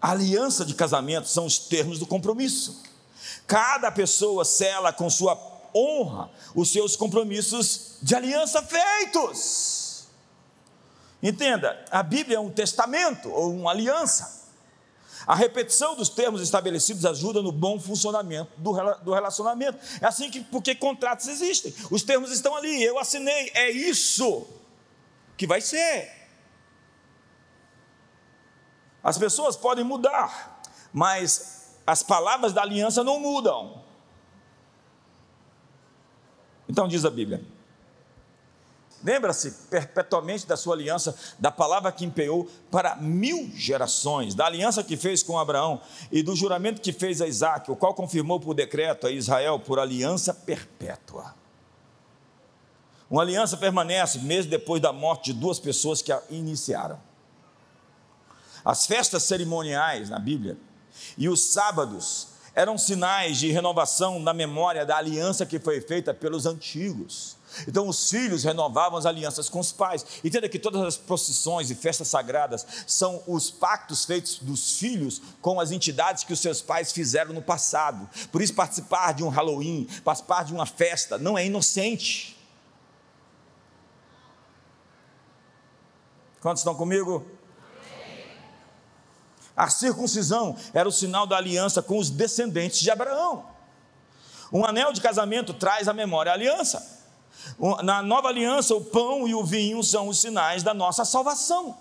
Speaker 1: A aliança de casamento são os termos do compromisso. Cada pessoa cela com sua honra os seus compromissos de aliança feitos. Entenda, a Bíblia é um testamento ou uma aliança. A repetição dos termos estabelecidos ajuda no bom funcionamento do relacionamento. É assim que, porque contratos existem. Os termos estão ali, eu assinei, é isso que vai ser. As pessoas podem mudar, mas as palavras da aliança não mudam. Então diz a Bíblia. Lembra-se perpetuamente da sua aliança, da palavra que empenhou para mil gerações, da aliança que fez com Abraão e do juramento que fez a Isaac, o qual confirmou por decreto a Israel por aliança perpétua. Uma aliança permanece mesmo depois da morte de duas pessoas que a iniciaram. As festas cerimoniais na Bíblia e os sábados eram sinais de renovação da memória da aliança que foi feita pelos antigos. Então os filhos renovavam as alianças com os pais. Entenda que todas as procissões e festas sagradas são os pactos feitos dos filhos com as entidades que os seus pais fizeram no passado. Por isso participar de um Halloween, participar de uma festa não é inocente. Quantos estão comigo? A circuncisão era o sinal da aliança com os descendentes de Abraão. Um anel de casamento traz à memória a aliança. Na nova aliança, o pão e o vinho são os sinais da nossa salvação.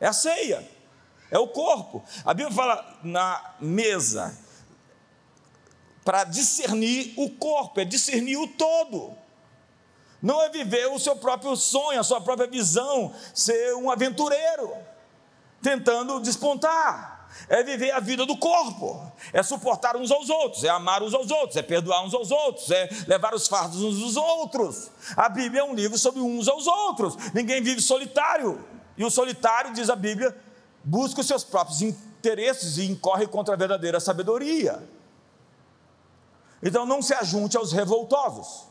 Speaker 1: É a ceia, é o corpo. A Bíblia fala na mesa, para discernir o corpo, é discernir o todo. Não é viver o seu próprio sonho, a sua própria visão, ser um aventureiro tentando despontar. É viver a vida do corpo, é suportar uns aos outros, é amar uns aos outros, é perdoar uns aos outros, é levar os fardos uns dos outros. A Bíblia é um livro sobre uns aos outros. Ninguém vive solitário. E o solitário, diz a Bíblia, busca os seus próprios interesses e incorre contra a verdadeira sabedoria. Então não se ajunte aos revoltosos.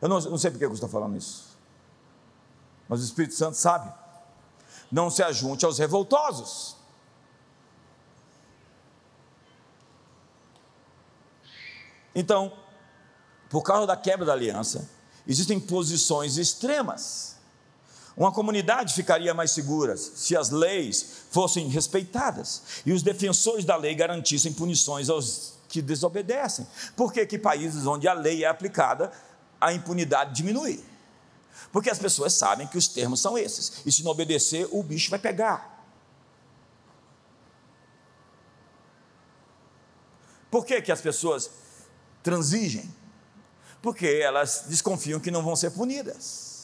Speaker 1: Eu não, não sei por que eu estou falando isso, mas o Espírito Santo sabe não se ajunte aos revoltosos. Então, por causa da quebra da aliança, existem posições extremas. Uma comunidade ficaria mais segura se as leis fossem respeitadas e os defensores da lei garantissem punições aos que desobedecem. Por que, que países onde a lei é aplicada, a impunidade diminui? Porque as pessoas sabem que os termos são esses, e se não obedecer, o bicho vai pegar. Por que, que as pessoas transigem? Porque elas desconfiam que não vão ser punidas.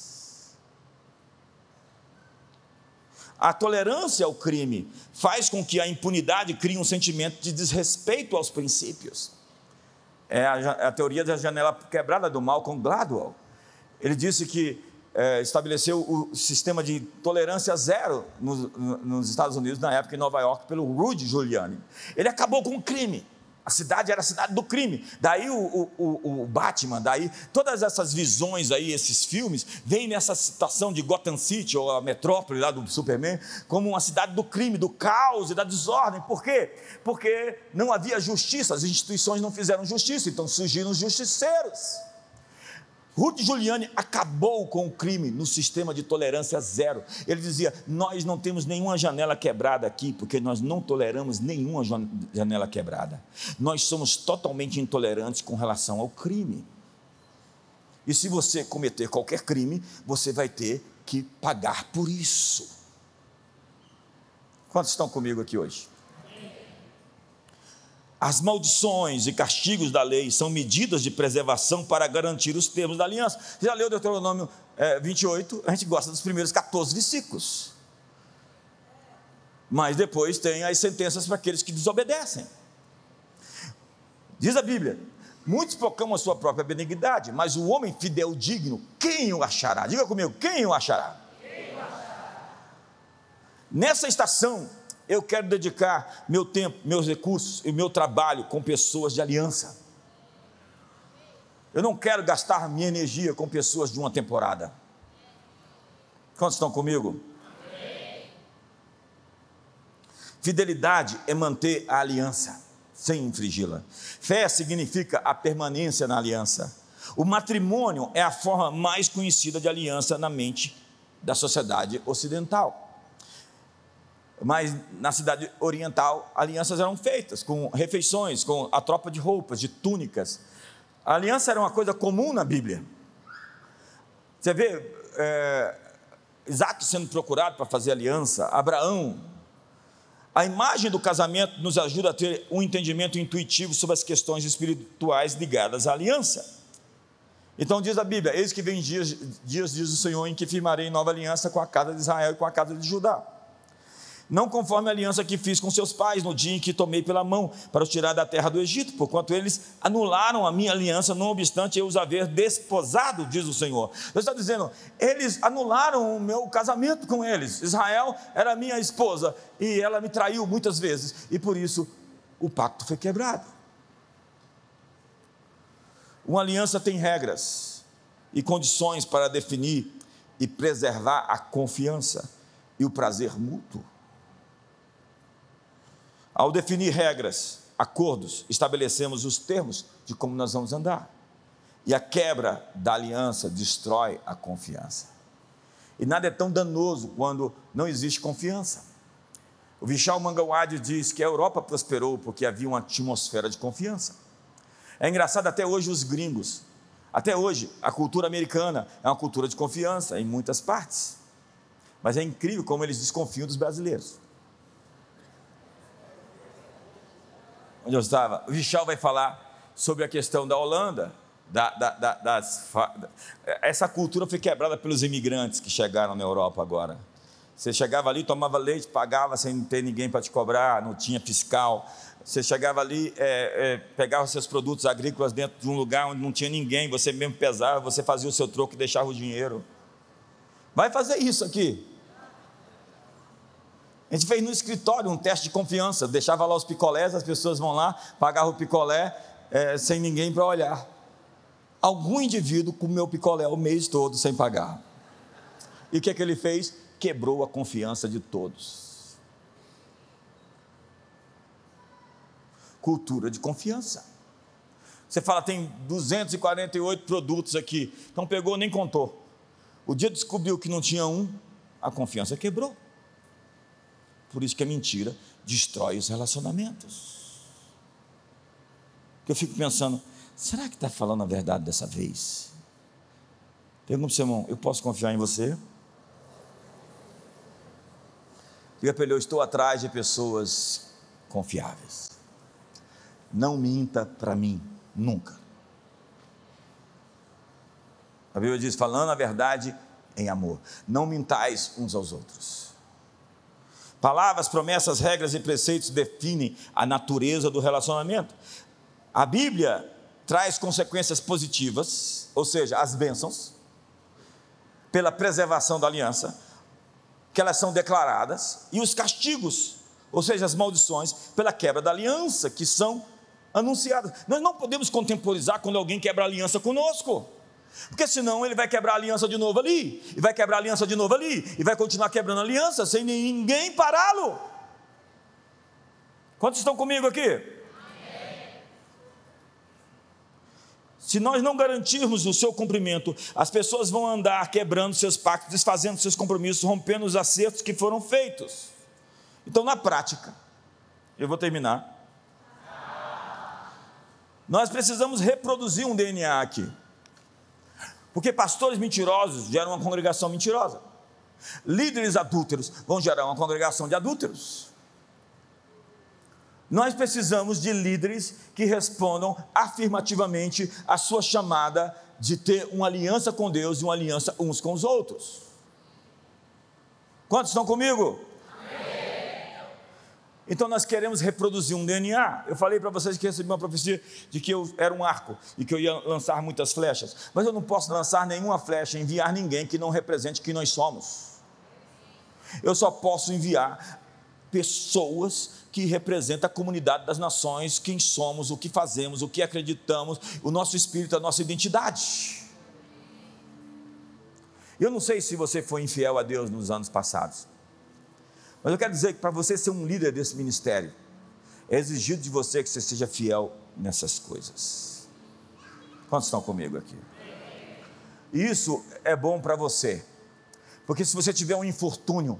Speaker 1: A tolerância ao crime faz com que a impunidade crie um sentimento de desrespeito aos princípios. É a, a teoria da janela quebrada do mal com Gladwell. Ele disse que é, estabeleceu o sistema de tolerância zero nos, nos Estados Unidos, na época em Nova York, pelo Rudy Giuliani. Ele acabou com o crime. A cidade era a cidade do crime. Daí o, o, o, Batman, daí todas essas visões aí, esses filmes, vêm nessa situação de Gotham City, ou a metrópole lá do Superman, como uma cidade do crime, do caos e da desordem. Por quê? Porque não havia justiça, as instituições não fizeram justiça, então surgiram os justiceiros. Ruth Giuliani acabou com o crime no sistema de tolerância zero. Ele dizia: Nós não temos nenhuma janela quebrada aqui, porque nós não toleramos nenhuma janela quebrada. Nós somos totalmente intolerantes com relação ao crime. E se você cometer qualquer crime, você vai ter que pagar por isso. Quantos estão comigo aqui hoje? As maldições e castigos da lei são medidas de preservação para garantir os termos da aliança. Já leu Deuteronômio é, 28? A gente gosta dos primeiros 14 versículos. Mas depois tem as sentenças para aqueles que desobedecem. Diz a Bíblia: muitos proclamam a sua própria benignidade, mas o homem fidel digno, quem o achará? Diga comigo, quem o achará? Quem o achará? Nessa estação, eu quero dedicar meu tempo, meus recursos e meu trabalho com pessoas de aliança. Eu não quero gastar minha energia com pessoas de uma temporada. Quantos estão comigo? Fidelidade é manter a aliança sem infringi-la. Fé significa a permanência na aliança. O matrimônio é a forma mais conhecida de aliança na mente da sociedade ocidental mas na cidade oriental alianças eram feitas com refeições, com a tropa de roupas, de túnicas. A aliança era uma coisa comum na Bíblia. Você vê é, Isaac sendo procurado para fazer aliança, Abraão. A imagem do casamento nos ajuda a ter um entendimento intuitivo sobre as questões espirituais ligadas à aliança. Então diz a Bíblia: Eis que vem dias, dias, diz o Senhor, em que firmarei nova aliança com a casa de Israel e com a casa de Judá não conforme a aliança que fiz com seus pais no dia em que tomei pela mão para os tirar da terra do Egito, porquanto eles anularam a minha aliança, não obstante eu os haver desposado, diz o Senhor. Deus está dizendo, eles anularam o meu casamento com eles. Israel era minha esposa e ela me traiu muitas vezes, e por isso o pacto foi quebrado. Uma aliança tem regras e condições para definir e preservar a confiança e o prazer mútuo. Ao definir regras, acordos, estabelecemos os termos de como nós vamos andar. E a quebra da aliança destrói a confiança. E nada é tão danoso quando não existe confiança. O Vishal Mangawadi diz que a Europa prosperou porque havia uma atmosfera de confiança. É engraçado até hoje os gringos. Até hoje, a cultura americana é uma cultura de confiança em muitas partes. Mas é incrível como eles desconfiam dos brasileiros. Onde eu estava, o Vichal vai falar sobre a questão da Holanda, da, da, da, das, essa cultura foi quebrada pelos imigrantes que chegaram na Europa agora. Você chegava ali, tomava leite, pagava sem ter ninguém para te cobrar, não tinha fiscal. Você chegava ali, é, é, pegava seus produtos agrícolas dentro de um lugar onde não tinha ninguém, você mesmo pesava, você fazia o seu troco e deixava o dinheiro. Vai fazer isso aqui. A gente fez no escritório um teste de confiança, deixava lá os picolés, as pessoas vão lá, pagavam o picolé é, sem ninguém para olhar. Algum indivíduo comeu picolé o mês todo sem pagar. E o que, é que ele fez? Quebrou a confiança de todos. Cultura de confiança. Você fala, tem 248 produtos aqui. Então pegou, nem contou. O dia descobriu que não tinha um, a confiança quebrou. Por isso que a mentira destrói os relacionamentos. Eu fico pensando, será que está falando a verdade dessa vez? Pergunta para o seu irmão, eu posso confiar em você? Diga para ele, eu estou atrás de pessoas confiáveis. Não minta para mim, nunca. A Bíblia diz, falando a verdade em amor. Não mintais uns aos outros. Palavras, promessas, regras e preceitos definem a natureza do relacionamento. A Bíblia traz consequências positivas, ou seja, as bênçãos, pela preservação da aliança, que elas são declaradas, e os castigos, ou seja, as maldições, pela quebra da aliança, que são anunciadas. Nós não podemos contemporizar quando alguém quebra a aliança conosco. Porque senão ele vai quebrar a aliança de novo ali, e vai quebrar a aliança de novo ali, e vai continuar quebrando a aliança sem ninguém pará-lo. Quantos estão comigo aqui? Se nós não garantirmos o seu cumprimento, as pessoas vão andar quebrando seus pactos, desfazendo seus compromissos, rompendo os acertos que foram feitos. Então, na prática, eu vou terminar. Nós precisamos reproduzir um DNA aqui. Porque pastores mentirosos geram uma congregação mentirosa. Líderes adúlteros vão gerar uma congregação de adúlteros. Nós precisamos de líderes que respondam afirmativamente à sua chamada de ter uma aliança com Deus e uma aliança uns com os outros. Quantos estão comigo? Então nós queremos reproduzir um DNA. Eu falei para vocês que recebi uma profecia de que eu era um arco e que eu ia lançar muitas flechas, mas eu não posso lançar nenhuma flecha, enviar ninguém que não represente quem nós somos. Eu só posso enviar pessoas que representam a comunidade das nações, quem somos, o que fazemos, o que acreditamos, o nosso espírito, a nossa identidade. Eu não sei se você foi infiel a Deus nos anos passados. Mas eu quero dizer que para você ser um líder desse ministério, é exigido de você que você seja fiel nessas coisas. Quantos estão comigo aqui? Isso é bom para você, porque se você tiver um infortúnio,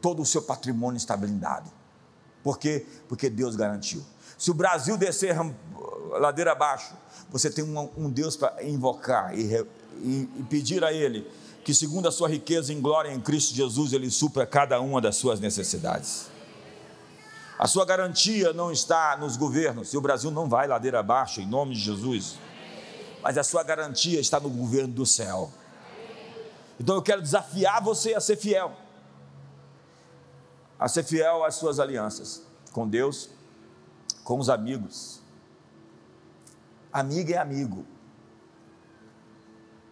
Speaker 1: todo o seu patrimônio está blindado. Por quê? Porque Deus garantiu. Se o Brasil descer ladeira abaixo, você tem um, um Deus para invocar e, e, e pedir a Ele que, segundo a sua riqueza em glória em Cristo Jesus, Ele supra cada uma das suas necessidades. A sua garantia não está nos governos, e o Brasil não vai ladeira abaixo, em nome de Jesus, mas a sua garantia está no governo do céu. Então eu quero desafiar você a ser fiel, a ser fiel às suas alianças com Deus, com os amigos. Amigo é amigo,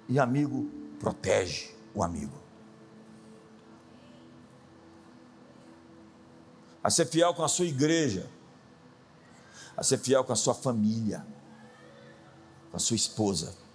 Speaker 1: e amigo protege o amigo. A ser fiel com a sua igreja, a ser fiel com a sua família, com a sua esposa